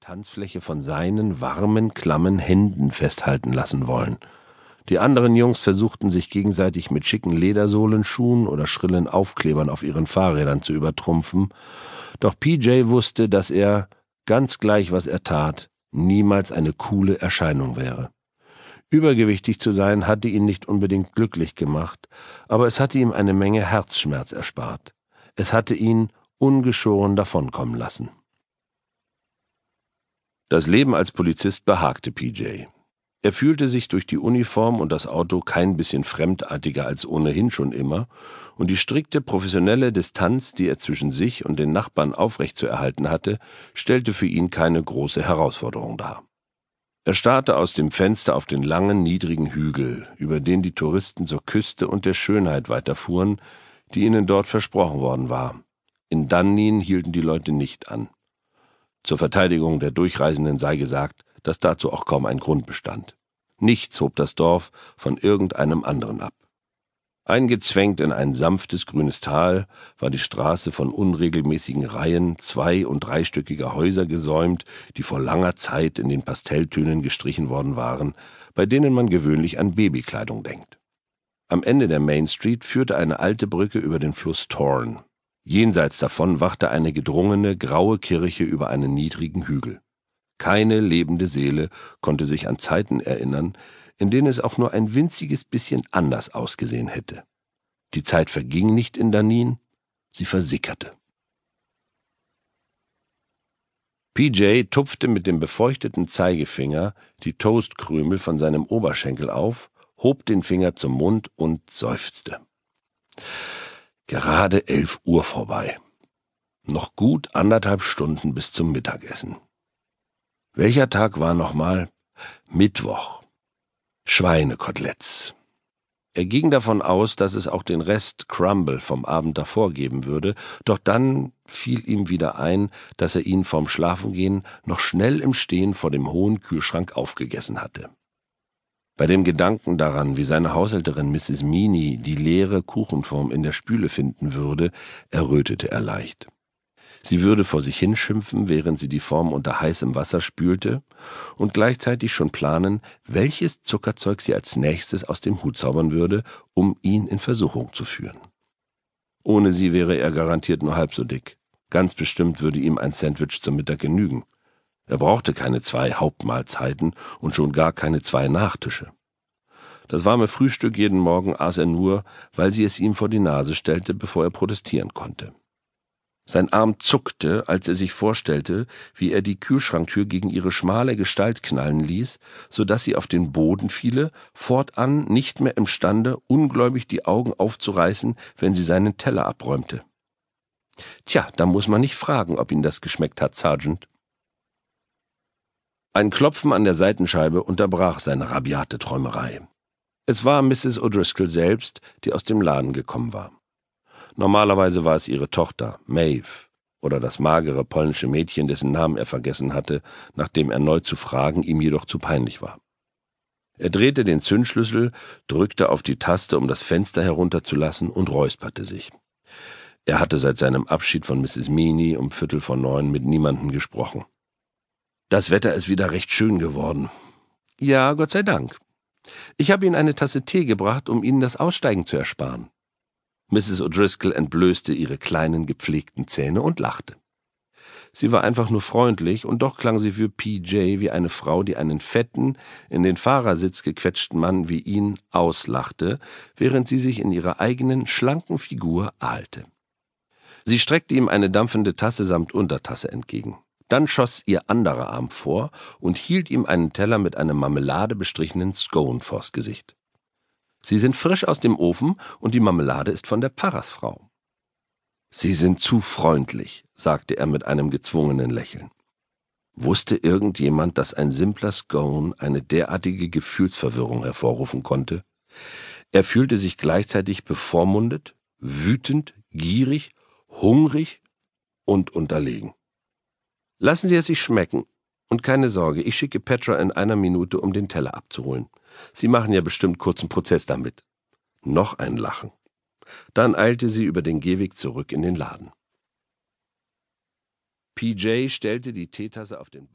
Tanzfläche von seinen warmen, klammen Händen festhalten lassen wollen. Die anderen Jungs versuchten sich gegenseitig mit schicken Ledersohlenschuhen oder schrillen Aufklebern auf ihren Fahrrädern zu übertrumpfen, doch PJ wusste, dass er, ganz gleich was er tat, niemals eine coole Erscheinung wäre. Übergewichtig zu sein hatte ihn nicht unbedingt glücklich gemacht, aber es hatte ihm eine Menge Herzschmerz erspart. Es hatte ihn ungeschoren davonkommen lassen. Das Leben als Polizist behagte PJ. Er fühlte sich durch die Uniform und das Auto kein bisschen fremdartiger als ohnehin schon immer, und die strikte professionelle Distanz, die er zwischen sich und den Nachbarn aufrechtzuerhalten hatte, stellte für ihn keine große Herausforderung dar. Er starrte aus dem Fenster auf den langen, niedrigen Hügel, über den die Touristen zur Küste und der Schönheit weiterfuhren, die ihnen dort versprochen worden war. In Dunnin hielten die Leute nicht an. Zur Verteidigung der Durchreisenden sei gesagt, dass dazu auch kaum ein Grund bestand. Nichts hob das Dorf von irgendeinem anderen ab. Eingezwängt in ein sanftes grünes Tal war die Straße von unregelmäßigen Reihen zwei- und dreistöckiger Häuser gesäumt, die vor langer Zeit in den Pastelltönen gestrichen worden waren, bei denen man gewöhnlich an Babykleidung denkt. Am Ende der Main Street führte eine alte Brücke über den Fluss Torn. Jenseits davon wachte eine gedrungene, graue Kirche über einen niedrigen Hügel. Keine lebende Seele konnte sich an Zeiten erinnern, in denen es auch nur ein winziges bisschen anders ausgesehen hätte. Die Zeit verging nicht in Danin, sie versickerte. PJ tupfte mit dem befeuchteten Zeigefinger die Toastkrümel von seinem Oberschenkel auf, hob den Finger zum Mund und seufzte. Gerade elf Uhr vorbei. Noch gut anderthalb Stunden bis zum Mittagessen. Welcher Tag war nochmal? Mittwoch. Schweinekoteletts. Er ging davon aus, dass es auch den Rest Crumble vom Abend davor geben würde, doch dann fiel ihm wieder ein, dass er ihn vorm Schlafengehen noch schnell im Stehen vor dem hohen Kühlschrank aufgegessen hatte. Bei dem Gedanken daran, wie seine Haushälterin Mrs. Meany die leere Kuchenform in der Spüle finden würde, errötete er leicht. Sie würde vor sich hinschimpfen, während sie die Form unter heißem Wasser spülte, und gleichzeitig schon planen, welches Zuckerzeug sie als nächstes aus dem Hut zaubern würde, um ihn in Versuchung zu führen. Ohne sie wäre er garantiert nur halb so dick. Ganz bestimmt würde ihm ein Sandwich zum Mittag genügen. Er brauchte keine zwei Hauptmahlzeiten und schon gar keine zwei Nachtische. Das warme Frühstück jeden Morgen aß er nur, weil sie es ihm vor die Nase stellte, bevor er protestieren konnte. Sein Arm zuckte, als er sich vorstellte, wie er die Kühlschranktür gegen ihre schmale Gestalt knallen ließ, so dass sie auf den Boden fiele, fortan nicht mehr imstande, ungläubig die Augen aufzureißen, wenn sie seinen Teller abräumte. Tja, da muss man nicht fragen, ob ihn das geschmeckt hat, Sergeant. Ein Klopfen an der Seitenscheibe unterbrach seine rabiate Träumerei. Es war Mrs. O'Driscoll selbst, die aus dem Laden gekommen war. Normalerweise war es ihre Tochter, Maeve, oder das magere polnische Mädchen, dessen Namen er vergessen hatte, nachdem erneut zu fragen ihm jedoch zu peinlich war. Er drehte den Zündschlüssel, drückte auf die Taste, um das Fenster herunterzulassen, und räusperte sich. Er hatte seit seinem Abschied von Mrs. Meany um Viertel vor neun mit niemandem gesprochen. Das Wetter ist wieder recht schön geworden. Ja, Gott sei Dank. Ich habe Ihnen eine Tasse Tee gebracht, um Ihnen das Aussteigen zu ersparen. Mrs. O'Driscoll entblößte ihre kleinen gepflegten Zähne und lachte. Sie war einfach nur freundlich, und doch klang sie für PJ wie eine Frau, die einen fetten, in den Fahrersitz gequetschten Mann wie ihn auslachte, während sie sich in ihrer eigenen schlanken Figur ahlte. Sie streckte ihm eine dampfende Tasse samt Untertasse entgegen. Dann schoss ihr anderer Arm vor und hielt ihm einen Teller mit einem Marmelade bestrichenen Scone vors Gesicht. Sie sind frisch aus dem Ofen und die Marmelade ist von der Pfarrersfrau. Sie sind zu freundlich, sagte er mit einem gezwungenen Lächeln. Wusste irgendjemand, dass ein simpler Scone eine derartige Gefühlsverwirrung hervorrufen konnte? Er fühlte sich gleichzeitig bevormundet, wütend, gierig, hungrig und unterlegen. Lassen Sie es sich schmecken. Und keine Sorge, ich schicke Petra in einer Minute, um den Teller abzuholen. Sie machen ja bestimmt kurzen Prozess damit. Noch ein Lachen. Dann eilte sie über den Gehweg zurück in den Laden. PJ stellte die Teetasse auf den Bein.